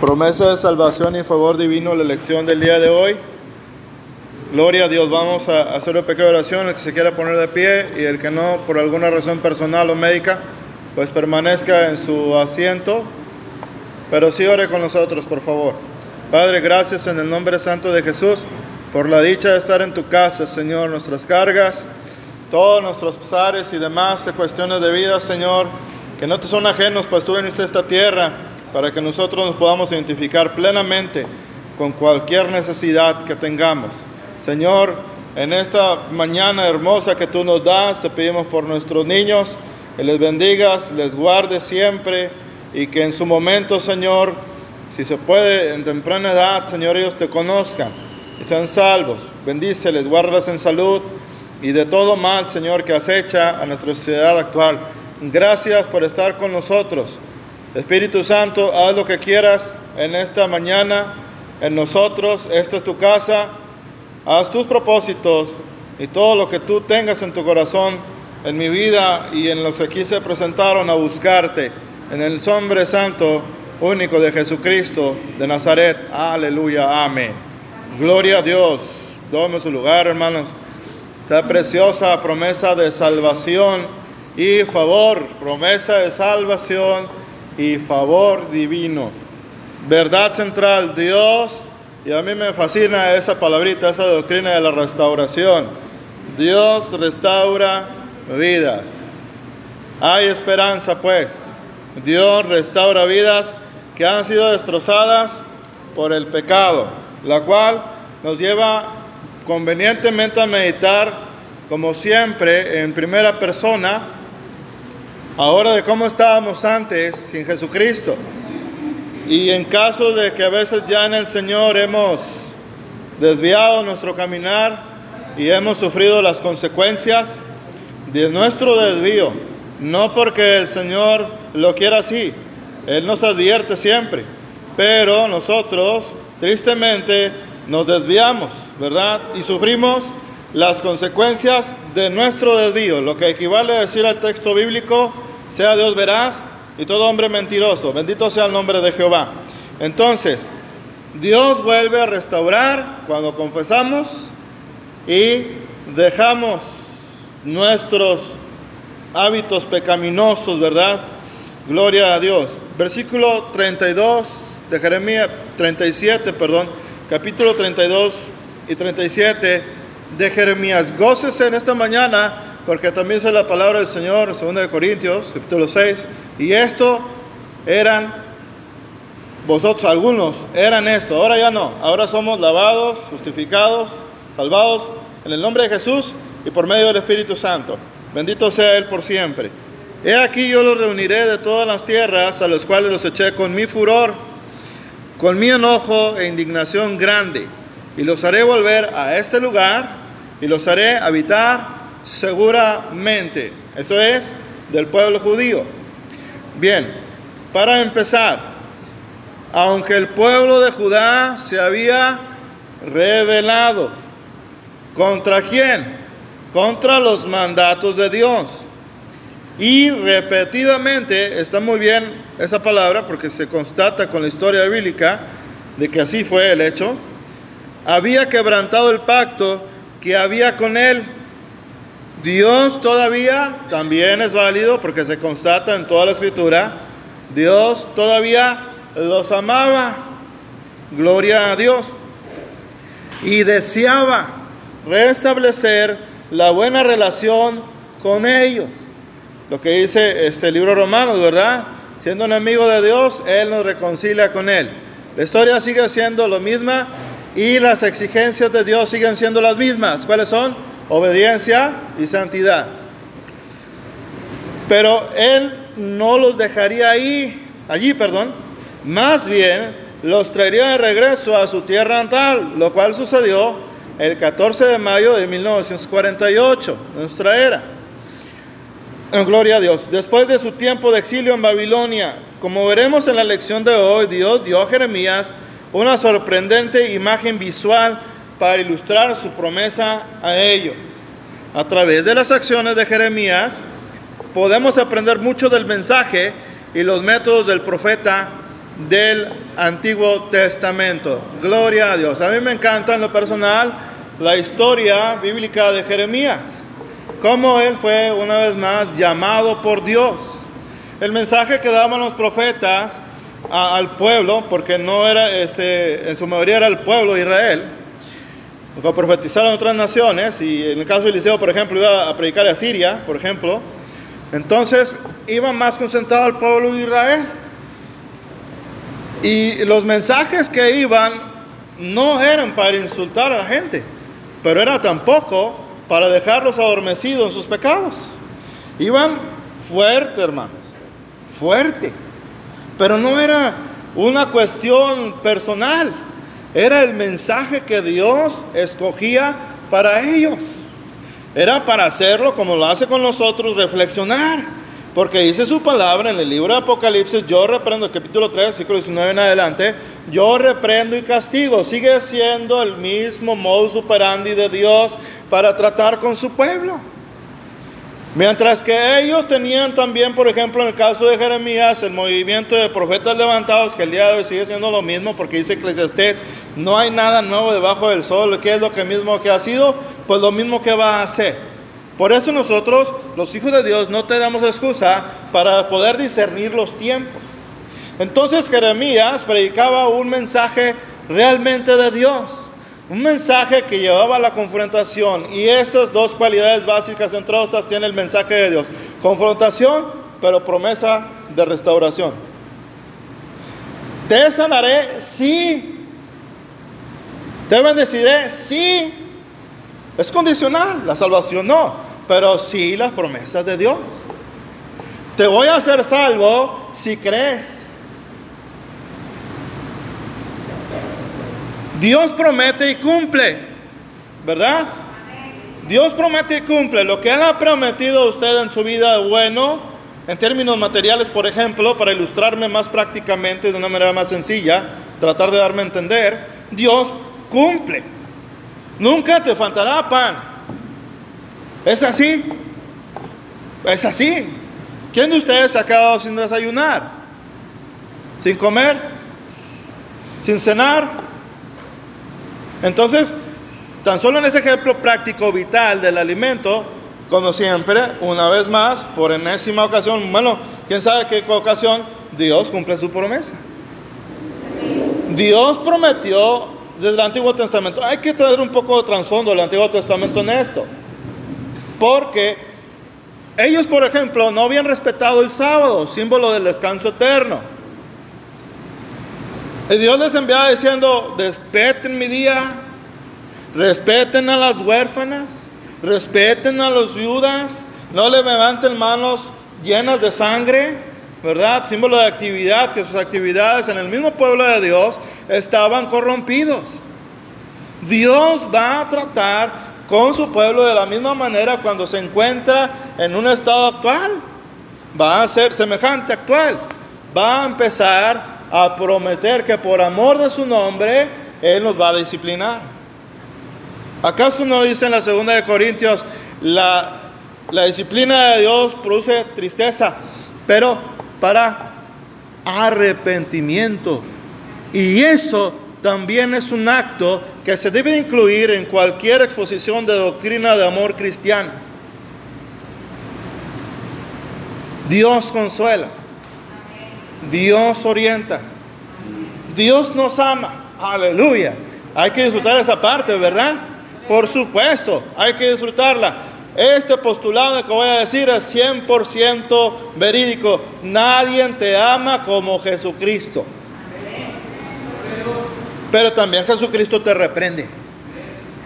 Promesa de salvación y favor divino, la elección del día de hoy. Gloria a Dios, vamos a hacer una pequeña oración, el que se quiera poner de pie y el que no, por alguna razón personal o médica, pues permanezca en su asiento, pero sí ore con nosotros, por favor. Padre, gracias en el nombre santo de Jesús por la dicha de estar en tu casa, Señor, nuestras cargas, todos nuestros pesares y demás cuestiones de vida, Señor, que no te son ajenos, pues tú viniste a esta tierra para que nosotros nos podamos identificar plenamente con cualquier necesidad que tengamos. Señor, en esta mañana hermosa que tú nos das, te pedimos por nuestros niños, que les bendigas, les guardes siempre y que en su momento, Señor, si se puede, en temprana edad, Señor, ellos te conozcan y sean salvos. Bendíceles, guárdalos en salud y de todo mal, Señor, que acecha a nuestra sociedad actual. Gracias por estar con nosotros. Espíritu Santo, haz lo que quieras en esta mañana, en nosotros, esta es tu casa, haz tus propósitos y todo lo que tú tengas en tu corazón, en mi vida y en los que aquí se presentaron a buscarte, en el nombre santo único de Jesucristo de Nazaret. Aleluya, amén. Gloria a Dios. Tome su lugar, hermanos. Esta preciosa promesa de salvación y favor, promesa de salvación y favor divino. Verdad central, Dios, y a mí me fascina esa palabrita, esa doctrina de la restauración. Dios restaura vidas. Hay esperanza pues. Dios restaura vidas que han sido destrozadas por el pecado, la cual nos lleva convenientemente a meditar, como siempre, en primera persona, ahora de cómo estábamos antes sin Jesucristo. Y en caso de que a veces ya en el Señor hemos desviado nuestro caminar y hemos sufrido las consecuencias de nuestro desvío, no porque el Señor lo quiera así, Él nos advierte siempre, pero nosotros tristemente nos desviamos, ¿verdad? Y sufrimos las consecuencias de nuestro desvío, lo que equivale a decir al texto bíblico, sea Dios veraz y todo hombre mentiroso. Bendito sea el nombre de Jehová. Entonces, Dios vuelve a restaurar cuando confesamos y dejamos nuestros hábitos pecaminosos, ¿verdad? Gloria a Dios. Versículo 32 de Jeremías, 37, perdón, capítulo 32 y 37 de Jeremías. Gócese en esta mañana porque también es la palabra del Señor, 2 de Corintios, capítulo 6, y esto eran, vosotros algunos, eran esto, ahora ya no, ahora somos lavados, justificados, salvados en el nombre de Jesús y por medio del Espíritu Santo. Bendito sea Él por siempre. He aquí yo los reuniré de todas las tierras a los cuales los eché con mi furor, con mi enojo e indignación grande, y los haré volver a este lugar y los haré habitar seguramente. Eso es del pueblo judío. Bien, para empezar, aunque el pueblo de Judá se había revelado, ¿contra quién? Contra los mandatos de Dios. Y repetidamente, está muy bien esa palabra porque se constata con la historia bíblica de que así fue el hecho, había quebrantado el pacto que había con él Dios todavía también es válido porque se constata en toda la escritura. Dios todavía los amaba. Gloria a Dios. Y deseaba restablecer la buena relación con ellos. Lo que dice este libro romano, ¿verdad? Siendo un amigo de Dios, Él nos reconcilia con Él. La historia sigue siendo lo misma y las exigencias de Dios siguen siendo las mismas. ¿Cuáles son? obediencia y santidad. Pero él no los dejaría ahí, allí, perdón, más bien los traería de regreso a su tierra natal, lo cual sucedió el 14 de mayo de 1948, nuestra era. En gloria a Dios. Después de su tiempo de exilio en Babilonia, como veremos en la lección de hoy, Dios dio a Jeremías una sorprendente imagen visual para ilustrar su promesa a ellos. A través de las acciones de Jeremías podemos aprender mucho del mensaje y los métodos del profeta del Antiguo Testamento. Gloria a Dios. A mí me encanta en lo personal la historia bíblica de Jeremías. Cómo él fue una vez más llamado por Dios. El mensaje que daban los profetas al pueblo, porque no era, este, en su mayoría era el pueblo de Israel, profetizaron otras naciones, y en el caso de Eliseo, por ejemplo, iba a predicar a Siria, por ejemplo, entonces iba más concentrado al pueblo de Israel. Y los mensajes que iban no eran para insultar a la gente, pero era tampoco para dejarlos adormecidos en sus pecados. Iban fuerte, hermanos, fuerte. Pero no era una cuestión personal, era el mensaje que Dios escogía para ellos. Era para hacerlo como lo hace con nosotros, reflexionar. Porque dice su palabra en el libro de Apocalipsis, yo reprendo, capítulo 3, versículo 19 en adelante, yo reprendo y castigo. Sigue siendo el mismo modus operandi de Dios para tratar con su pueblo. Mientras que ellos tenían también, por ejemplo, en el caso de Jeremías, el movimiento de profetas levantados, que el día de hoy sigue siendo lo mismo, porque dice Eclesiastés, no hay nada nuevo debajo del sol, ¿qué es lo que mismo que ha sido? Pues lo mismo que va a hacer. Por eso nosotros, los hijos de Dios, no tenemos excusa para poder discernir los tiempos. Entonces Jeremías predicaba un mensaje realmente de Dios. Un mensaje que llevaba a la confrontación y esas dos cualidades básicas entre otras tiene el mensaje de Dios. Confrontación, pero promesa de restauración. Te sanaré, sí. Te bendeciré, sí. Es condicional, la salvación no, pero sí las promesas de Dios. Te voy a hacer salvo si crees. Dios promete y cumple, ¿verdad? Dios promete y cumple. Lo que Él ha prometido a usted en su vida bueno, en términos materiales, por ejemplo, para ilustrarme más prácticamente de una manera más sencilla, tratar de darme a entender, Dios cumple. Nunca te faltará pan. ¿Es así? Es así. ¿Quién de ustedes se ha quedado sin desayunar? ¿Sin comer? ¿Sin cenar? Entonces, tan solo en ese ejemplo práctico, vital del alimento, como siempre, una vez más, por enésima ocasión, bueno, quién sabe qué ocasión, Dios cumple su promesa. Dios prometió desde el Antiguo Testamento, hay que traer un poco de trasfondo del Antiguo Testamento en esto, porque ellos, por ejemplo, no habían respetado el sábado, símbolo del descanso eterno. Y Dios les enviaba diciendo, respeten mi día, respeten a las huérfanas, respeten a los viudas, no le levanten manos llenas de sangre, ¿verdad? Símbolo de actividad, que sus actividades en el mismo pueblo de Dios estaban corrompidos. Dios va a tratar con su pueblo de la misma manera cuando se encuentra en un estado actual. Va a ser semejante actual. Va a empezar a prometer que por amor de su nombre Él nos va a disciplinar. ¿Acaso no dice en la segunda de Corintios, la, la disciplina de Dios produce tristeza, pero para arrepentimiento? Y eso también es un acto que se debe incluir en cualquier exposición de doctrina de amor cristiana. Dios consuela. Dios orienta. Dios nos ama. Aleluya. Hay que disfrutar esa parte, ¿verdad? Por supuesto, hay que disfrutarla. Este postulado que voy a decir es 100% verídico. Nadie te ama como Jesucristo. Pero también Jesucristo te reprende.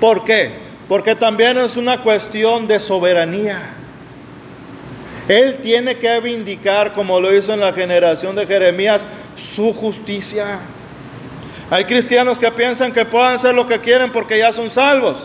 ¿Por qué? Porque también es una cuestión de soberanía. Él tiene que vindicar, como lo hizo en la generación de Jeremías, su justicia. Hay cristianos que piensan que pueden hacer lo que quieren porque ya son salvos.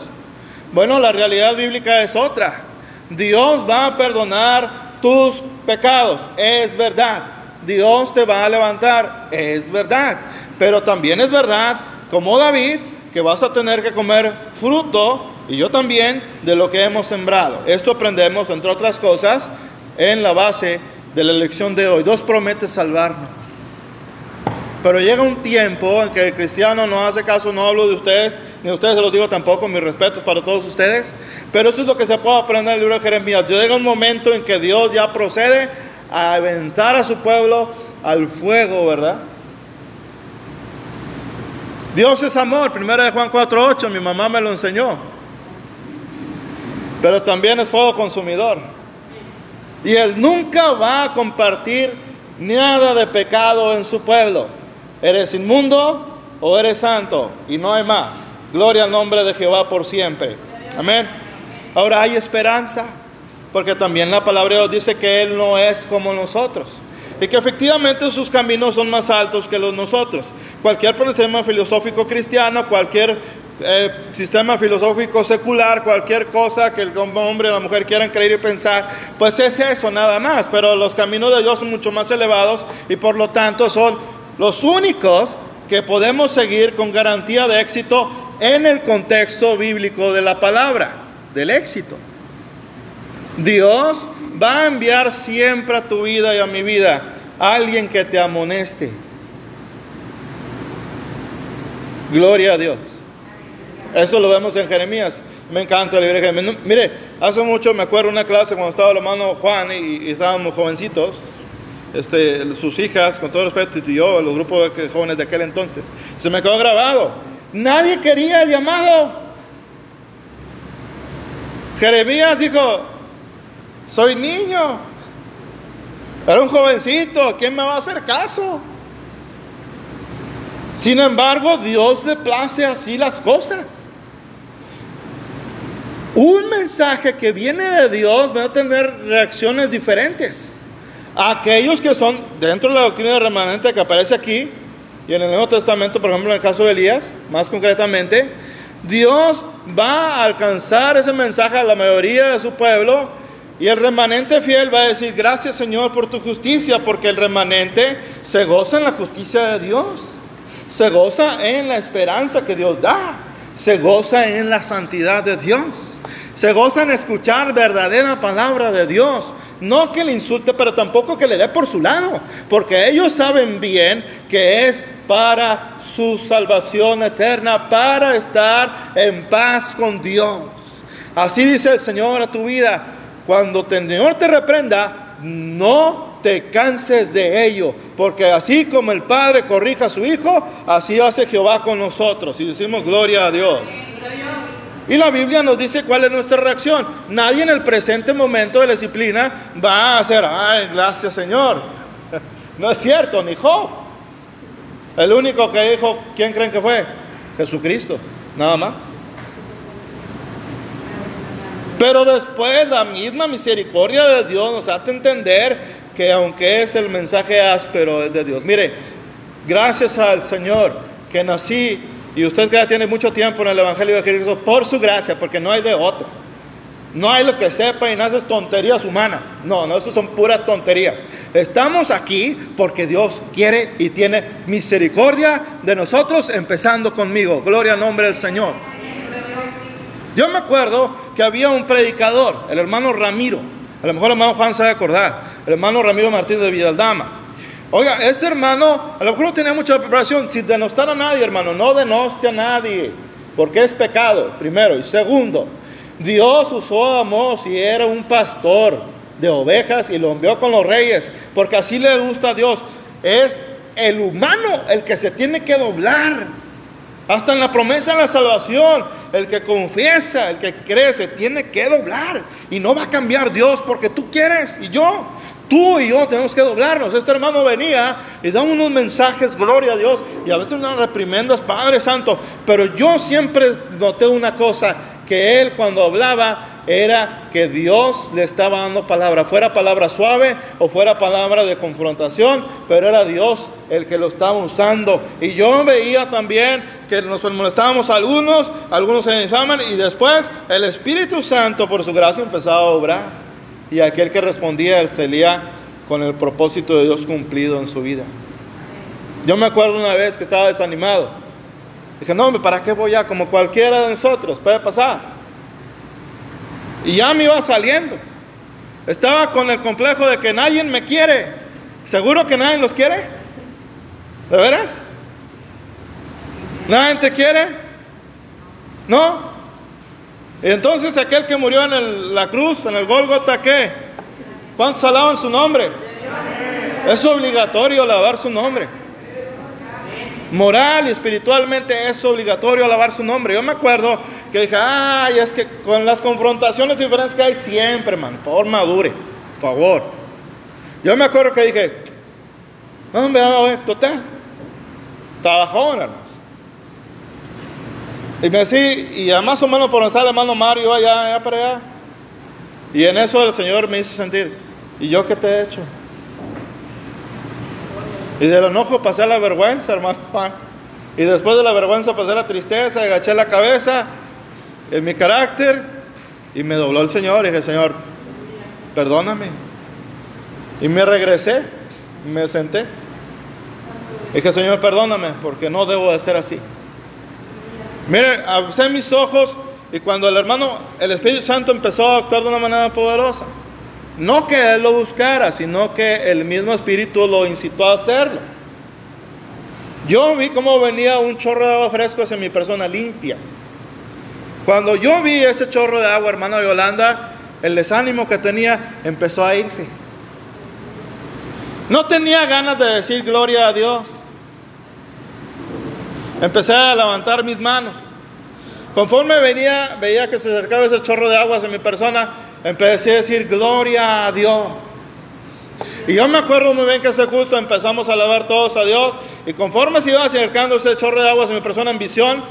Bueno, la realidad bíblica es otra. Dios va a perdonar tus pecados, es verdad. Dios te va a levantar, es verdad. Pero también es verdad, como David, que vas a tener que comer fruto, y yo también, de lo que hemos sembrado. Esto aprendemos, entre otras cosas, en la base de la elección de hoy. Dios promete salvarnos. Pero llega un tiempo en que el cristiano no hace caso, no hablo de ustedes, ni de ustedes se los digo tampoco, mis respetos para todos ustedes. Pero eso es lo que se puede aprender en el libro de Jeremías. Llega un momento en que Dios ya procede a aventar a su pueblo al fuego, ¿verdad? Dios es amor, primera de Juan 4.8, mi mamá me lo enseñó. Pero también es fuego consumidor. Y Él nunca va a compartir nada de pecado en su pueblo. Eres inmundo o eres santo y no hay más. Gloria al nombre de Jehová por siempre. Amén. Ahora hay esperanza, porque también la palabra de Dios dice que Él no es como nosotros y que efectivamente sus caminos son más altos que los nosotros. Cualquier sistema filosófico cristiano, cualquier eh, sistema filosófico secular, cualquier cosa que el hombre o la mujer quieran creer y pensar, pues es eso nada más. Pero los caminos de Dios son mucho más elevados y por lo tanto son los únicos que podemos seguir con garantía de éxito en el contexto bíblico de la palabra, del éxito. Dios va a enviar siempre a tu vida y a mi vida alguien que te amoneste. Gloria a Dios. Eso lo vemos en Jeremías. Me encanta el libro de Jeremías. Mire, hace mucho me acuerdo una clase cuando estaba el hermano Juan y, estábamos jovencitos. Este, sus hijas, con todo respeto, y yo, los grupos de jóvenes de aquel entonces. Se me quedó grabado. Nadie quería el llamado. Jeremías dijo, soy niño. Era un jovencito. ¿Quién me va a hacer caso? Sin embargo, Dios le place así las cosas. Un mensaje que viene de Dios va a tener reacciones diferentes. Aquellos que son dentro de la doctrina remanente que aparece aquí y en el Nuevo Testamento, por ejemplo, en el caso de Elías, más concretamente, Dios va a alcanzar ese mensaje a la mayoría de su pueblo y el remanente fiel va a decir, gracias Señor por tu justicia, porque el remanente se goza en la justicia de Dios, se goza en la esperanza que Dios da, se goza en la santidad de Dios, se goza en escuchar verdadera palabra de Dios. No que le insulte, pero tampoco que le dé por su lado, porque ellos saben bien que es para su salvación eterna, para estar en paz con Dios. Así dice el Señor a tu vida, cuando el Señor te reprenda, no te canses de ello, porque así como el Padre corrija a su Hijo, así hace Jehová con nosotros. Y decimos gloria a Dios. Y la Biblia nos dice cuál es nuestra reacción. Nadie en el presente momento de la disciplina va a hacer, ay, gracias Señor. No es cierto, ni Job. El único que dijo, ¿quién creen que fue? Jesucristo, nada más. Pero después la misma misericordia de Dios nos hace entender que aunque es el mensaje áspero, es de Dios. Mire, gracias al Señor que nací y usted que ya tiene mucho tiempo en el Evangelio de Jesucristo, por su gracia, porque no hay de otro. No hay lo que sepa y naces tonterías humanas. No, no, eso son puras tonterías. Estamos aquí porque Dios quiere y tiene misericordia de nosotros, empezando conmigo. Gloria al nombre del Señor. Yo me acuerdo que había un predicador, el hermano Ramiro, a lo mejor el hermano Juan a acordar, el hermano Ramiro Martínez de Villaldama. Oiga, ese hermano a lo mejor no tenía mucha preparación, sin denostar a nadie, hermano, no denoste a nadie, porque es pecado, primero. Y segundo, Dios usó a Amós y era un pastor de ovejas y lo envió con los reyes, porque así le gusta a Dios. Es el humano el que se tiene que doblar hasta en la promesa de la salvación, el que confiesa, el que cree, se tiene que doblar. Y no va a cambiar Dios porque tú quieres y yo. Tú y yo tenemos que doblarnos. Este hermano venía y da unos mensajes, gloria a Dios, y a veces unas reprimendas, Padre Santo. Pero yo siempre noté una cosa, que él cuando hablaba era que Dios le estaba dando palabra, fuera palabra suave o fuera palabra de confrontación, pero era Dios el que lo estaba usando. Y yo veía también que nos molestábamos algunos, algunos se infaman y después el Espíritu Santo por su gracia empezaba a obrar. Y aquel que respondía, él salía con el propósito de Dios cumplido en su vida. Yo me acuerdo una vez que estaba desanimado. Dije, no, ¿para qué voy a? Como cualquiera de nosotros, puede pasar. Y ya me iba saliendo. Estaba con el complejo de que nadie me quiere. ¿Seguro que nadie los quiere? ¿De veras? ¿Nadie te quiere? ¿No? Y entonces aquel que murió en la cruz, en el Golgota, ¿qué? ¿Cuántos alaban su nombre? Es obligatorio alabar su nombre. Moral y espiritualmente es obligatorio alabar su nombre. Yo me acuerdo que dije, ay, es que con las confrontaciones diferentes que hay siempre, man, por madure, por favor. Yo me acuerdo que dije, no, hombre, no, total, estaba joven, hermanos. Y me decía, y ya más o menos por donde está el hermano Mario, allá, allá para allá. Y en eso el Señor me hizo sentir, ¿y yo qué te he hecho? Y del enojo pasé a la vergüenza, hermano Juan. Y después de la vergüenza pasé a la tristeza, agaché la cabeza en mi carácter y me dobló el Señor. Y dije, Señor, perdóname. Y me regresé, me senté. Y dije, Señor, perdóname, porque no debo de ser así. Mire, abrí mis ojos y cuando el hermano, el Espíritu Santo empezó a actuar de una manera poderosa. No que él lo buscara, sino que el mismo Espíritu lo incitó a hacerlo. Yo vi cómo venía un chorro de agua fresco hacia mi persona limpia. Cuando yo vi ese chorro de agua, hermano Yolanda, el desánimo que tenía empezó a irse. No tenía ganas de decir gloria a Dios. Empecé a levantar mis manos. Conforme venía, veía que se acercaba ese chorro de agua hacia mi persona, empecé a decir gloria a Dios. Y yo me acuerdo muy bien que ese culto empezamos a alabar todos a Dios. Y conforme se iba acercando ese chorro de agua hacia mi persona en visión,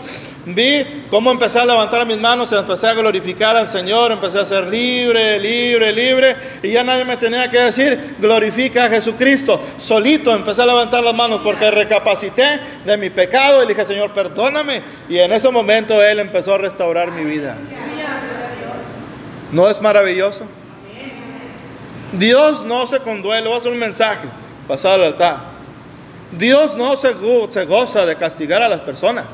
vi cómo empecé a levantar mis manos empecé a glorificar al Señor. Empecé a ser libre, libre, libre. Y ya nadie me tenía que decir, glorifica a Jesucristo. Solito empecé a levantar las manos porque recapacité de mi pecado. Y dije, Señor, perdóname. Y en ese momento Él empezó a restaurar mi vida. ¿No es maravilloso? Dios no se conduele, voy a hacer un mensaje pasado al altar. Dios no se goza de castigar a las personas.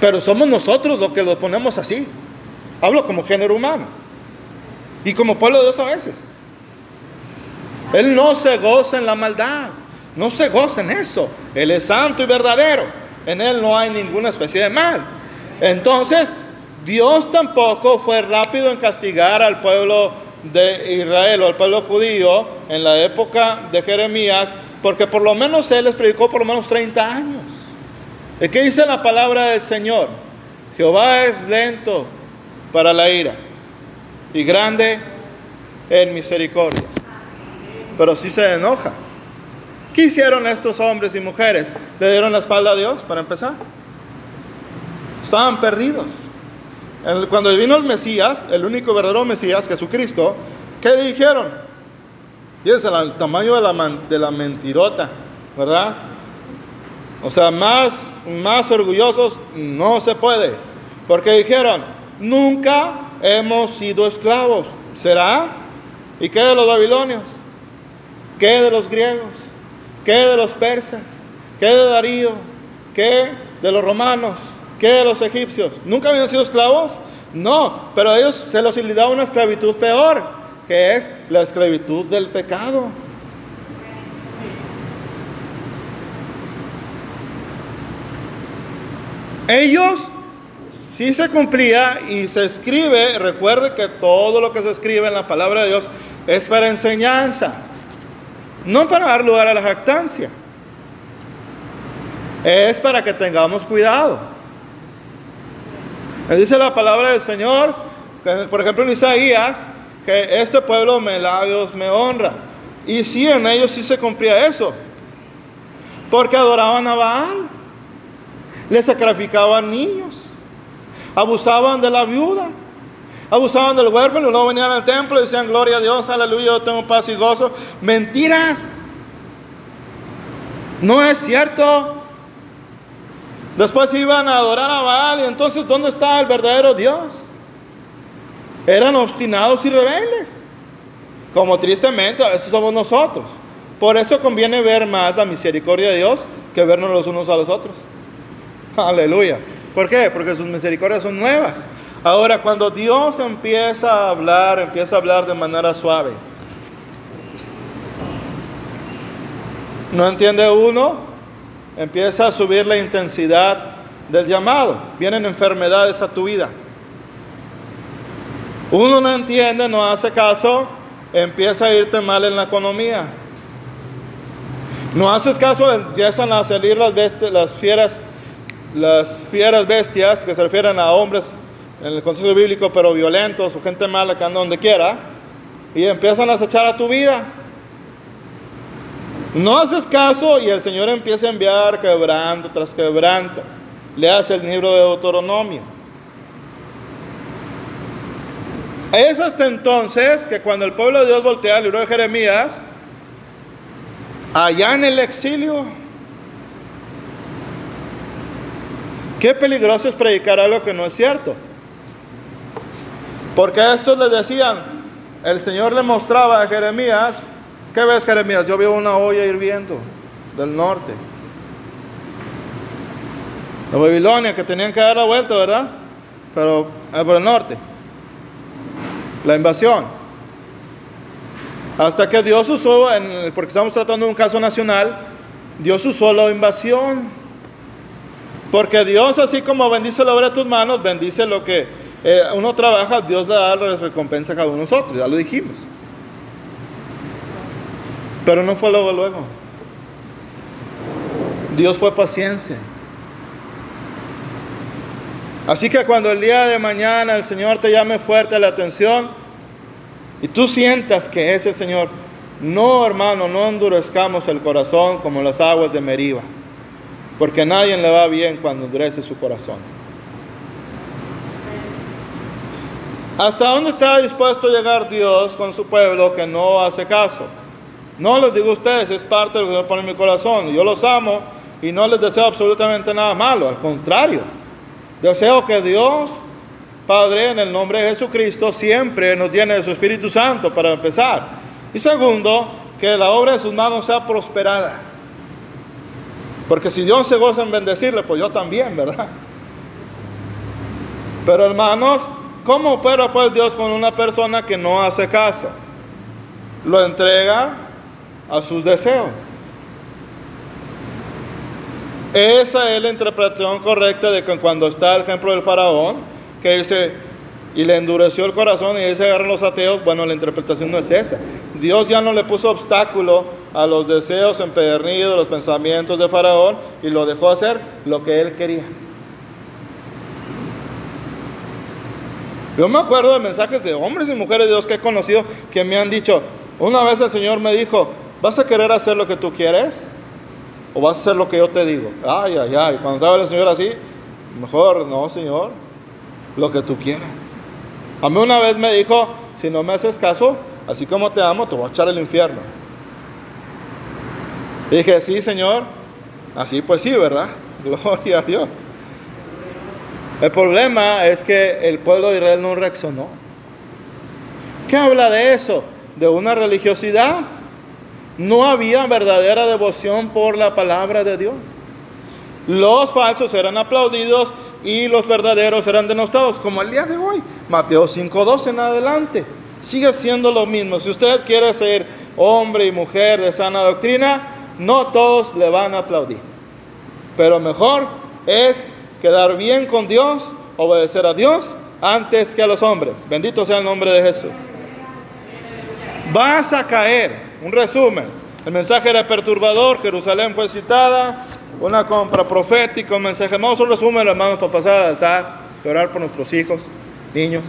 Pero somos nosotros los que lo ponemos así. Hablo como género humano. Y como pueblo de Dios a veces. Él no se goza en la maldad. No se goza en eso. Él es santo y verdadero. En Él no hay ninguna especie de mal. Entonces, Dios tampoco fue rápido en castigar al pueblo de Israel o al pueblo judío en la época de Jeremías, porque por lo menos Él les predicó por lo menos 30 años. ¿Y qué dice la palabra del Señor? Jehová es lento para la ira y grande en misericordia, pero sí se enoja. ¿Qué hicieron estos hombres y mujeres? ¿Le dieron la espalda a Dios para empezar? Estaban perdidos. Cuando vino el Mesías, el único verdadero Mesías, Jesucristo, ¿qué le dijeron? Fíjense el tamaño de la, de la mentirota, ¿verdad? O sea, más, más orgullosos no se puede. Porque dijeron, nunca hemos sido esclavos. ¿Será? ¿Y qué de los babilonios? ¿Qué de los griegos? ¿Qué de los persas? ¿Qué de Darío? ¿Qué de los romanos? ¿Qué de los egipcios? ¿Nunca habían sido esclavos? No, pero a ellos se los daba una esclavitud peor, que es la esclavitud del pecado. Ellos sí se cumplía y se escribe, recuerde que todo lo que se escribe en la palabra de Dios es para enseñanza, no para dar lugar a la jactancia. Es para que tengamos cuidado. Me dice la palabra del Señor, por ejemplo en Isaías, que este pueblo me labios me honra. Y sí, en ellos sí se cumplía eso. Porque adoraban a Baal. Le sacrificaban niños. Abusaban de la viuda. Abusaban del huérfano. Luego venían al templo y decían, gloria a Dios, aleluya, yo tengo paz y gozo. Mentiras. No es cierto. Después iban a adorar a Baal y entonces ¿dónde está el verdadero Dios? Eran obstinados y rebeldes, como tristemente a veces somos nosotros. Por eso conviene ver más la misericordia de Dios que vernos los unos a los otros. Aleluya. ¿Por qué? Porque sus misericordias son nuevas. Ahora, cuando Dios empieza a hablar, empieza a hablar de manera suave. No entiende uno, empieza a subir la intensidad del llamado. Vienen enfermedades a tu vida. Uno no entiende, no hace caso, empieza a irte mal en la economía. No haces caso, empiezan a salir las, las fieras, las fieras bestias que se refieren a hombres en el contexto bíblico, pero violentos o gente mala que anda donde quiera, y empiezan a acechar a tu vida. No haces caso y el Señor empieza a enviar quebranto tras quebranto. Le hace el libro de Deuteronomio. Es hasta entonces que cuando el pueblo de Dios voltea al libro de Jeremías, allá en el exilio, qué peligroso es predicar algo que no es cierto. Porque a estos les decían, el Señor le mostraba a Jeremías, ¿qué ves Jeremías? Yo veo una olla hirviendo del norte. La Babilonia, que tenían que dar la vuelta, ¿verdad? Pero por el norte la invasión. Hasta que Dios usó, porque estamos tratando de un caso nacional, Dios usó la invasión. Porque Dios, así como bendice la obra de tus manos, bendice lo que eh, uno trabaja, Dios le da la recompensa a cada uno de nosotros, ya lo dijimos. Pero no fue luego, luego. Dios fue paciencia. Así que cuando el día de mañana el Señor te llame fuerte la atención y tú sientas que es el Señor, no hermano, no endurezcamos el corazón como las aguas de Meriba, porque a nadie le va bien cuando endurece su corazón. ¿Hasta dónde está dispuesto a llegar Dios con su pueblo que no hace caso? No les digo a ustedes, es parte de lo que pone en mi corazón. Yo los amo y no les deseo absolutamente nada malo, al contrario. Deseo que Dios, Padre, en el nombre de Jesucristo, siempre nos llene de su Espíritu Santo para empezar. Y segundo, que la obra de sus manos sea prosperada. Porque si Dios se goza en bendecirle, pues yo también, ¿verdad? Pero hermanos, ¿cómo opera pues Dios con una persona que no hace caso? Lo entrega a sus deseos. Esa es la interpretación correcta de que cuando está el ejemplo del faraón, que dice, y le endureció el corazón y se agarran los ateos, bueno, la interpretación no es esa. Dios ya no le puso obstáculo a los deseos empedernidos, los pensamientos de faraón, y lo dejó hacer lo que él quería. Yo me acuerdo de mensajes de hombres y mujeres de Dios que he conocido que me han dicho, una vez el Señor me dijo, ¿vas a querer hacer lo que tú quieres? ¿O vas a hacer lo que yo te digo? Ay, ay, ay. Cuando estaba el Señor así, mejor, no, Señor, lo que tú quieras. A mí una vez me dijo, si no me haces caso, así como te amo, te voy a echar al infierno. Y dije, sí, Señor. Así pues sí, ¿verdad? Gloria a Dios. El problema es que el pueblo de Israel no reaccionó. ¿Qué habla de eso? De una religiosidad no había verdadera devoción por la palabra de Dios. Los falsos eran aplaudidos y los verdaderos eran denostados, como el día de hoy. Mateo 5.12 en adelante. Sigue siendo lo mismo. Si usted quiere ser hombre y mujer de sana doctrina, no todos le van a aplaudir. Pero mejor es quedar bien con Dios, obedecer a Dios antes que a los hombres. Bendito sea el nombre de Jesús. Vas a caer un resumen. El mensaje era perturbador, Jerusalén fue citada, una compra profética, un mensaje. Vamos a un resumen, hermanos, para pasar al altar y orar por nuestros hijos, niños.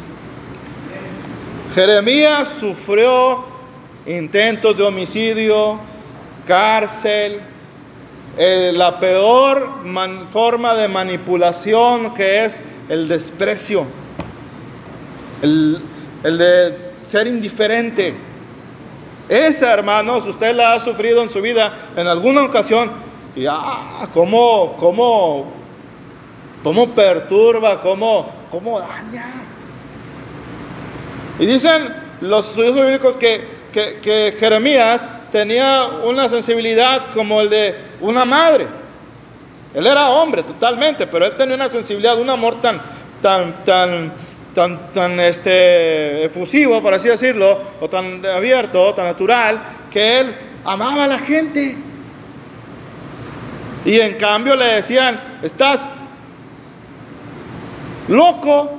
Jeremías sufrió intentos de homicidio, cárcel, eh, la peor forma de manipulación que es el desprecio, el, el de ser indiferente. Esa, hermanos, usted la ha sufrido en su vida en alguna ocasión. Y ah, cómo, cómo, cómo perturba, cómo, cómo daña. Y dicen los estudios bíblicos que, que Jeremías tenía una sensibilidad como el de una madre. Él era hombre totalmente, pero él tenía una sensibilidad, un amor tan, tan, tan, tan, tan este, efusivo, por así decirlo, o tan abierto, tan natural, que él amaba a la gente. Y en cambio le decían, estás loco,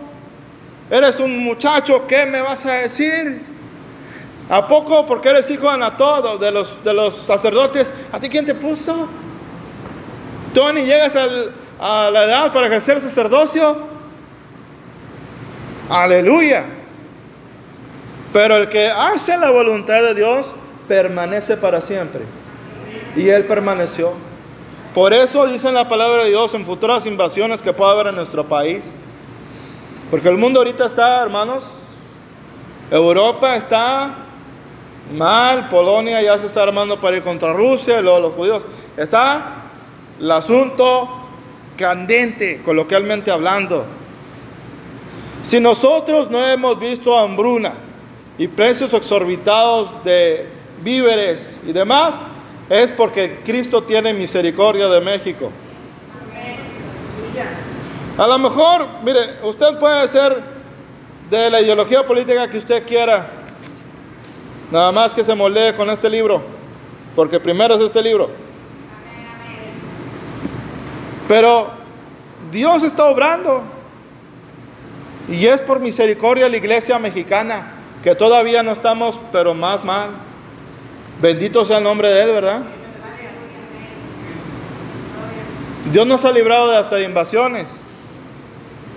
eres un muchacho, ¿qué me vas a decir? ¿A poco porque eres hijo de Anató, de los, de los sacerdotes? ¿A ti quién te puso? ¿Tú ni llegas a la edad para ejercer sacerdocio? Aleluya. Pero el que hace la voluntad de Dios permanece para siempre. Y él permaneció. Por eso dice la palabra de Dios en futuras invasiones que pueda haber en nuestro país. Porque el mundo ahorita está, hermanos, Europa está mal, Polonia ya se está armando para ir contra Rusia, y luego los judíos. Está el asunto candente, coloquialmente hablando. Si nosotros no hemos visto hambruna y precios exorbitados de víveres y demás, es porque Cristo tiene misericordia de México. A lo mejor, mire, usted puede ser de la ideología política que usted quiera, nada más que se moldee con este libro, porque primero es este libro. Pero Dios está obrando. Y es por misericordia la iglesia mexicana, que todavía no estamos, pero más mal. Bendito sea el nombre de Él, ¿verdad? Dios nos ha librado de hasta de invasiones.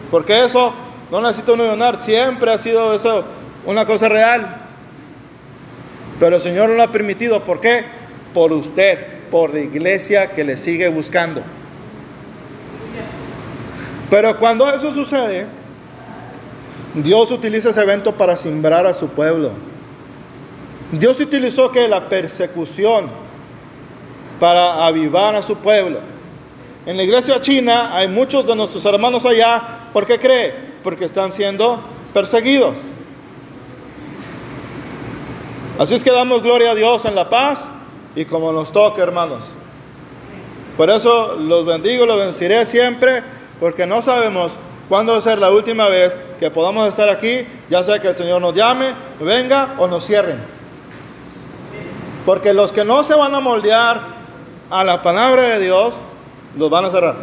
Porque eso no necesita uno donar, siempre ha sido eso una cosa real. Pero el Señor no lo ha permitido. ¿Por qué? Por usted, por la iglesia que le sigue buscando. Pero cuando eso sucede, Dios utiliza ese evento para simbrar a su pueblo. Dios utilizó que la persecución para avivar a su pueblo. En la iglesia china hay muchos de nuestros hermanos allá, ¿por qué cree? Porque están siendo perseguidos. Así es que damos gloria a Dios en la paz y como nos toque, hermanos. Por eso los bendigo, los bendeciré siempre porque no sabemos cuándo va a ser la última vez que podamos estar aquí, ya sea que el Señor nos llame, venga o nos cierren. Porque los que no se van a moldear a la palabra de Dios, los van a cerrar.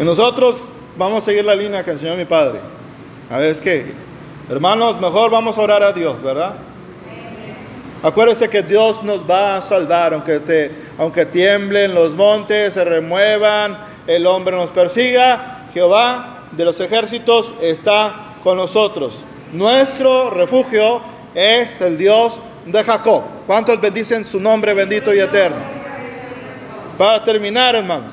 Y nosotros vamos a seguir la línea que enseñó mi padre. A ver, es que, hermanos, mejor vamos a orar a Dios, ¿verdad? Acuérdense que Dios nos va a salvar, aunque, aunque tiemblen los montes, se remuevan, el hombre nos persiga, Jehová de los ejércitos está con nosotros. Nuestro refugio es el Dios de Jacob. ¿Cuántos bendicen su nombre bendito y eterno? Para terminar, hermanos,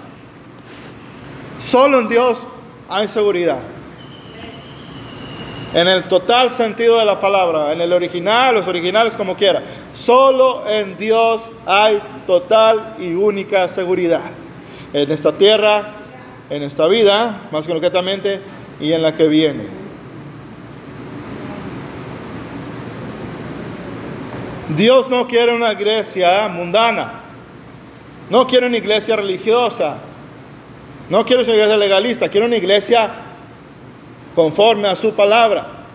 solo en Dios hay seguridad. En el total sentido de la palabra, en el original, los originales como quiera. Solo en Dios hay total y única seguridad en esta tierra, en esta vida, más concretamente, y en la que viene. Dios no quiere una iglesia mundana, no quiere una iglesia religiosa, no quiere una iglesia legalista, quiere una iglesia conforme a su palabra,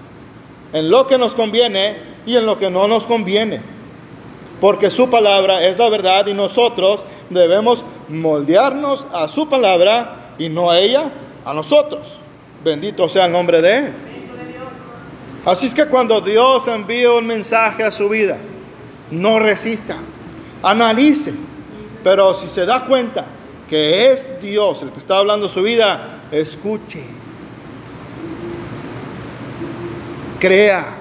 en lo que nos conviene y en lo que no nos conviene, porque su palabra es la verdad y nosotros debemos moldearnos a su palabra y no a ella, a nosotros. Bendito sea el nombre de Él. Así es que cuando Dios envía un mensaje a su vida, no resista, analice, pero si se da cuenta que es Dios el que está hablando su vida, escuche, crea,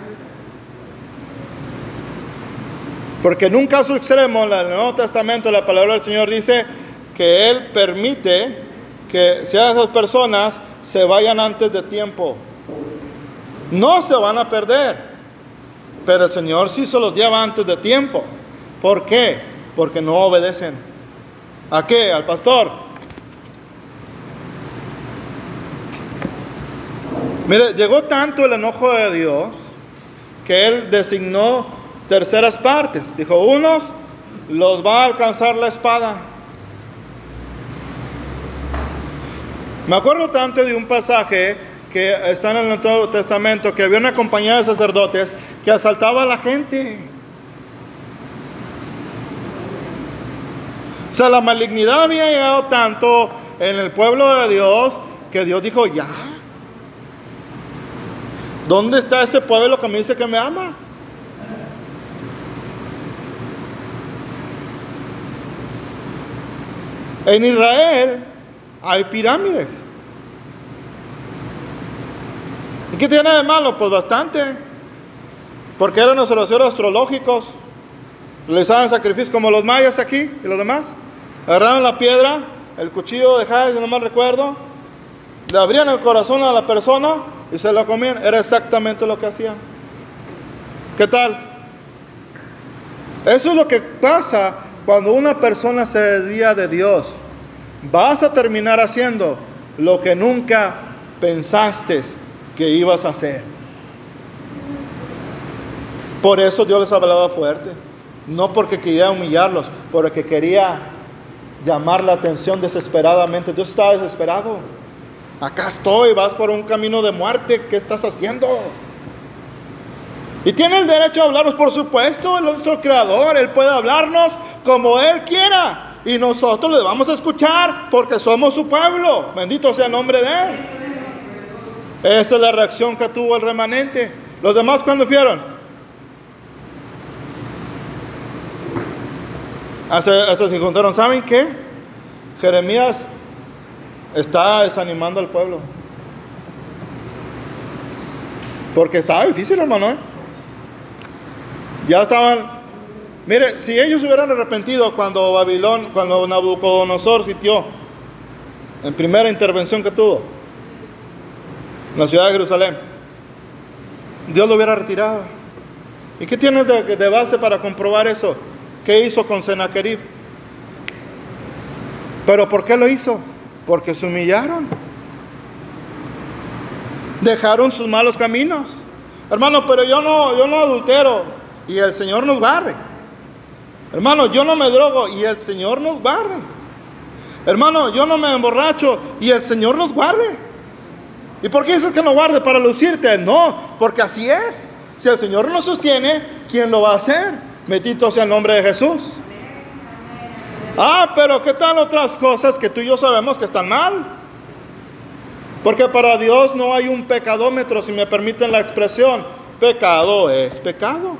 Porque en un caso extremo, en el Nuevo Testamento, la palabra del Señor dice que Él permite que sean esas personas se vayan antes de tiempo. No se van a perder, pero el Señor sí se los lleva antes de tiempo. ¿Por qué? Porque no obedecen. ¿A qué? Al pastor. Mire, llegó tanto el enojo de Dios que Él designó terceras partes. Dijo, unos los va a alcanzar la espada. Me acuerdo tanto de un pasaje que está en el Nuevo Testamento, que había una compañía de sacerdotes que asaltaba a la gente. O sea, la malignidad había llegado tanto en el pueblo de Dios que Dios dijo, ya. ¿Dónde está ese pueblo que me dice que me ama? En Israel hay pirámides. ¿Y qué tiene de malo? Pues bastante. Porque eran observatorios astrológicos. Realizaban sacrificios como los mayas aquí y los demás. Agarraban la piedra, el cuchillo de Jai, si no mal recuerdo. Le abrían el corazón a la persona y se lo comían. Era exactamente lo que hacían. ¿Qué tal? Eso es lo que pasa cuando una persona se desvía de Dios. Vas a terminar haciendo lo que nunca pensaste que ibas a hacer. Por eso Dios les hablaba fuerte. No porque quería humillarlos, porque quería llamar la atención desesperadamente. Dios estaba desesperado. Acá estoy, vas por un camino de muerte. ¿Qué estás haciendo? Y tiene el derecho a hablarnos, por supuesto, Él es nuestro creador, Él puede hablarnos como Él quiera. Y nosotros le vamos a escuchar porque somos su pueblo. Bendito sea el nombre de Él. Esa es la reacción que tuvo el remanente. Los demás cuando fueron. Hasta, hasta se contaron, ¿saben qué? Jeremías está desanimando al pueblo. Porque estaba difícil, hermano. ¿eh? Ya estaban. Mire, si ellos hubieran arrepentido cuando Babilón, cuando Nabucodonosor sitió, en primera intervención que tuvo, en la ciudad de Jerusalén, Dios lo hubiera retirado. ¿Y qué tienes de, de base para comprobar eso? ¿Qué hizo con Sennacherib? ¿Pero por qué lo hizo? Porque se humillaron. Dejaron sus malos caminos. Hermano, pero yo no, yo no adultero y el Señor nos guarde. Hermano, yo no me drogo y el Señor nos guarde. Hermano, yo no me emborracho y el Señor nos guarde. ¿Y por qué dices que no guarde? ¿Para lucirte? No, porque así es. Si el Señor nos sostiene, ¿quién lo va a hacer? Bendito sea el nombre de Jesús. Ah, pero ¿qué tal otras cosas que tú y yo sabemos que están mal? Porque para Dios no hay un pecadómetro, si me permiten la expresión. Pecado es pecado.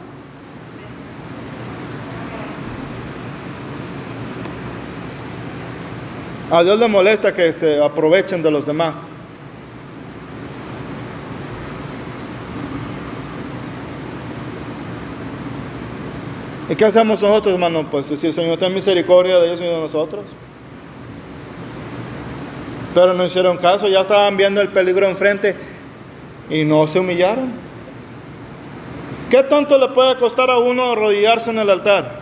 A Dios le molesta que se aprovechen de los demás. ¿Y qué hacemos nosotros, hermano? Pues decir, Señor, ten misericordia de ellos y de nosotros. Pero no hicieron caso, ya estaban viendo el peligro enfrente y no se humillaron. ¿Qué tanto le puede costar a uno arrodillarse en el altar?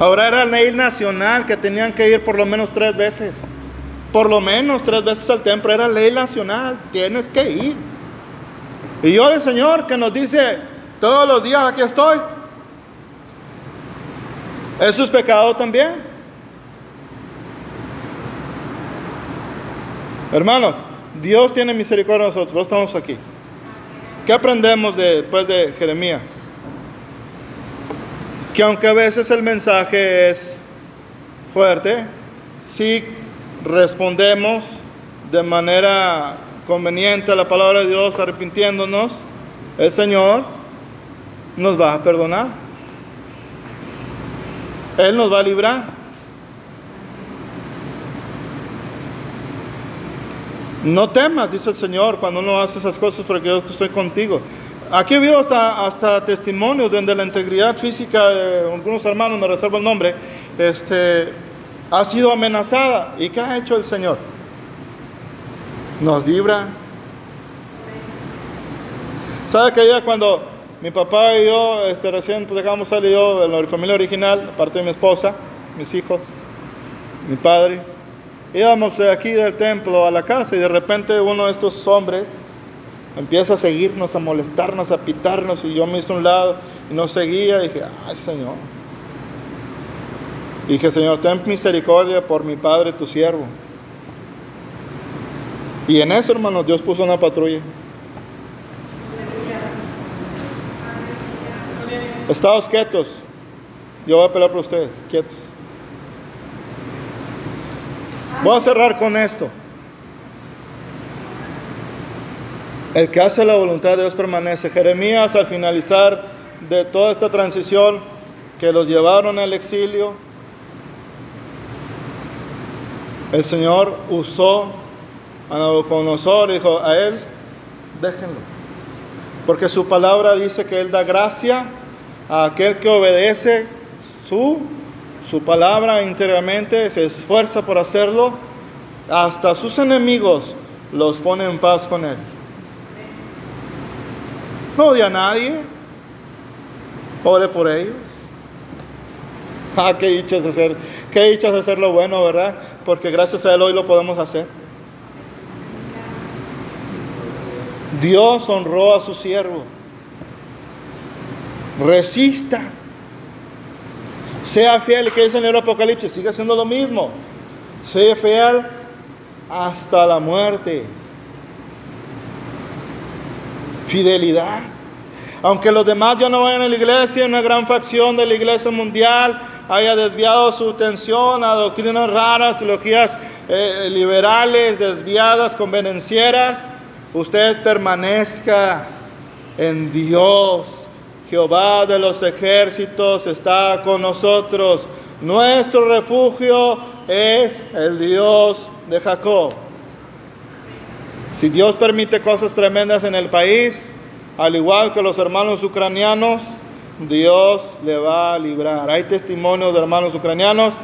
Ahora era ley nacional que tenían que ir por lo menos tres veces. Por lo menos tres veces al templo. Era ley nacional. Tienes que ir. Y yo el Señor que nos dice todos los días aquí estoy. Eso es pecado también. Hermanos, Dios tiene misericordia de nosotros. Estamos aquí. ¿Qué aprendemos después de Jeremías? que aunque a veces el mensaje es fuerte, si respondemos de manera conveniente a la palabra de Dios, arrepintiéndonos, el Señor nos va a perdonar. Él nos va a librar. No temas, dice el Señor, cuando uno hace esas cosas porque yo estoy contigo. Aquí veo hasta, hasta testimonios donde la integridad física de algunos hermanos, no reservo el nombre, este, ha sido amenazada. ¿Y qué ha hecho el Señor? Nos libra. ¿Sabe que ya cuando mi papá y yo este, recién pues, dejamos salir yo en la familia original, aparte de mi esposa, mis hijos, mi padre, íbamos de aquí del templo a la casa y de repente uno de estos hombres empieza a seguirnos, a molestarnos, a pitarnos, y yo me hice un lado y no seguía, y dije, ay Señor. Y dije, Señor, ten misericordia por mi Padre, tu siervo. Y en eso, hermanos, Dios puso una patrulla. Estados quietos, Yo voy a pelear por ustedes, quietos. Voy a cerrar con esto. El que hace la voluntad de Dios permanece. Jeremías al finalizar de toda esta transición que los llevaron al exilio, el Señor usó a Nabucodonosor dijo a él, déjenlo. Porque su palabra dice que Él da gracia a aquel que obedece su, su palabra íntegramente, se esfuerza por hacerlo, hasta sus enemigos los pone en paz con Él. No odia a nadie. Ore por ellos. Ah, qué dichas hacer, qué dichas hacer lo bueno, ¿verdad? Porque gracias a Él hoy lo podemos hacer. Dios honró a su siervo. Resista. Sea fiel. ¿Qué dice en el Apocalipsis? Sigue haciendo lo mismo. Sea fiel hasta la muerte fidelidad. Aunque los demás ya no vayan a la iglesia, una gran facción de la iglesia mundial haya desviado su atención a doctrinas raras, teologías eh, liberales, desviadas, convenencieras, usted permanezca en Dios. Jehová de los ejércitos está con nosotros. Nuestro refugio es el Dios de Jacob. Si Dios permite cosas tremendas en el país, al igual que los hermanos ucranianos, Dios le va a librar. Hay testimonios de hermanos ucranianos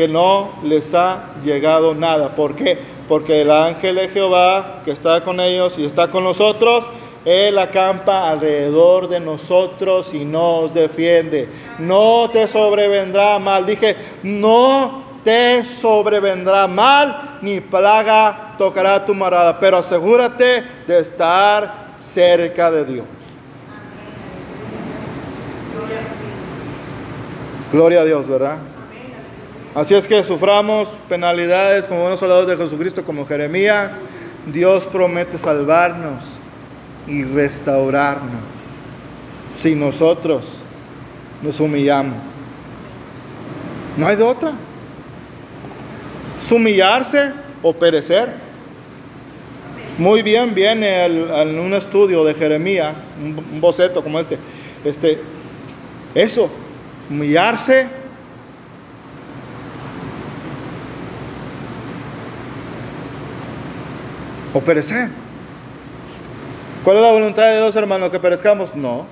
que no les ha llegado nada. ¿Por qué? Porque el ángel de Jehová que está con ellos y está con nosotros, Él acampa alrededor de nosotros y nos defiende. No te sobrevendrá mal. Dije, no te sobrevendrá mal, ni plaga tocará tu morada, pero asegúrate de estar cerca de Dios. Gloria a Dios, ¿verdad? Así es que suframos penalidades como buenos soldados de Jesucristo, como Jeremías. Dios promete salvarnos y restaurarnos si nosotros nos humillamos. No hay de otra humillarse o perecer. Muy bien viene en un estudio de Jeremías, un, boceto como este, este, eso, humillarse o perecer. ¿Cuál es la voluntad de Dios, hermano? ¿Que perezcamos? No.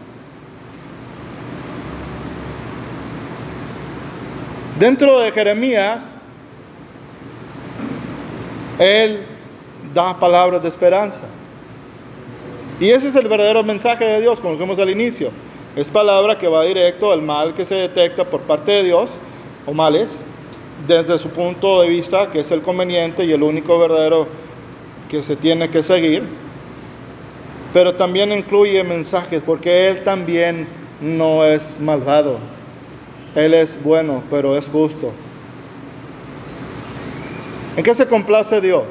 Dentro de Jeremías él da palabras de esperanza. Y ese es el verdadero mensaje de Dios, como vimos al inicio. Es palabra que va directo al mal que se detecta por parte de Dios, o males, desde su punto de vista, que es el conveniente y el único verdadero que se tiene que seguir. Pero también incluye mensajes, porque Él también no es malvado. Él es bueno, pero es justo. ¿En qué se complace Dios?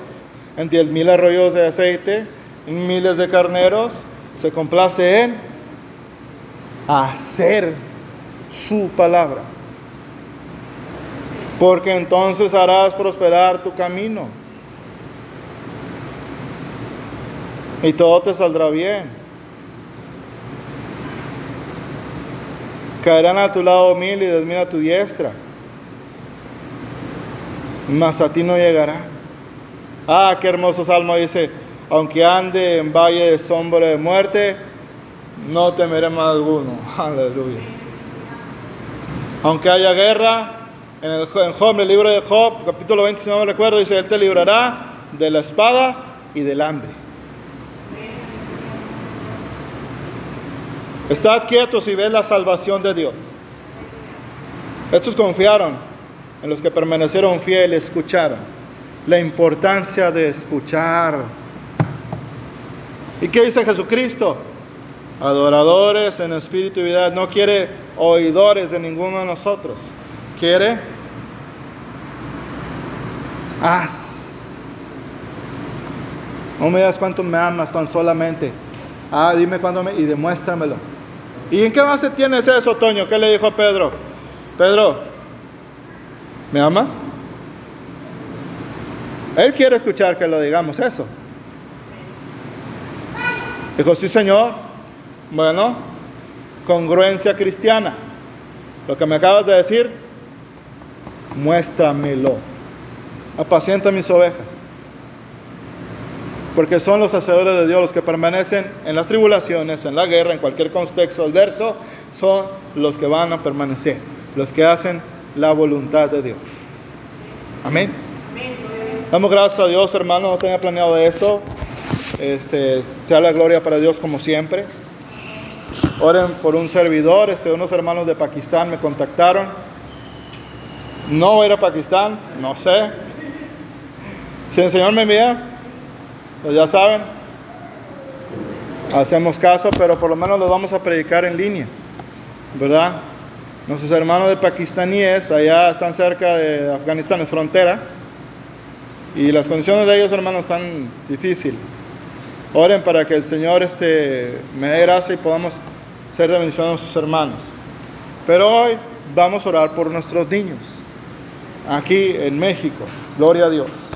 En diez mil arroyos de aceite, en miles de carneros. Se complace en hacer su palabra. Porque entonces harás prosperar tu camino. Y todo te saldrá bien. Caerán a tu lado mil y diez mil a tu diestra mas a ti no llegará. Ah, qué hermoso salmo dice, aunque ande en valle de sombra de muerte, no temeré más alguno. Aleluya. Aunque haya guerra, en, el, en el libro de Job, capítulo 20, si no me recuerdo, dice, Él te librará de la espada y del hambre. Estad quietos y ve la salvación de Dios. Estos confiaron en los que permanecieron fieles escucharon la importancia de escuchar. ¿Y qué dice Jesucristo? Adoradores en espíritu y vida. No quiere oidores de ninguno de nosotros. Quiere haz. No me digas cuánto me amas tan solamente. Ah, dime cuánto me y demuéstramelo. ¿Y en qué base tienes eso, Toño? ¿Qué le dijo Pedro? Pedro, ¿me amas? Él quiere escuchar que lo digamos eso. Dijo, sí, Señor. Bueno, congruencia cristiana. Lo que me acabas de decir, muéstramelo. Apacienta mis ovejas. Porque son los hacedores de Dios los que permanecen en las tribulaciones, en la guerra, en cualquier contexto adverso, son los que van a permanecer, los que hacen la voluntad de Dios. Amén. Damos gracias a Dios, hermano, no tenía planeado esto. Este, sea la gloria para Dios como siempre. Oren por un servidor, este, unos hermanos de Pakistán me contactaron. No ir a Pakistán, no sé. Si el Señor me envía, pues ya saben, hacemos caso, pero por lo menos lo vamos a predicar en línea, ¿verdad? Nuestros hermanos de pakistaníes allá están cerca de Afganistán, es frontera, y las condiciones de ellos, hermanos, están difíciles. Oren para que el Señor este, me dé gracia y podamos ser de bendición a nuestros hermanos. Pero hoy vamos a orar por nuestros niños, aquí en México. Gloria a Dios.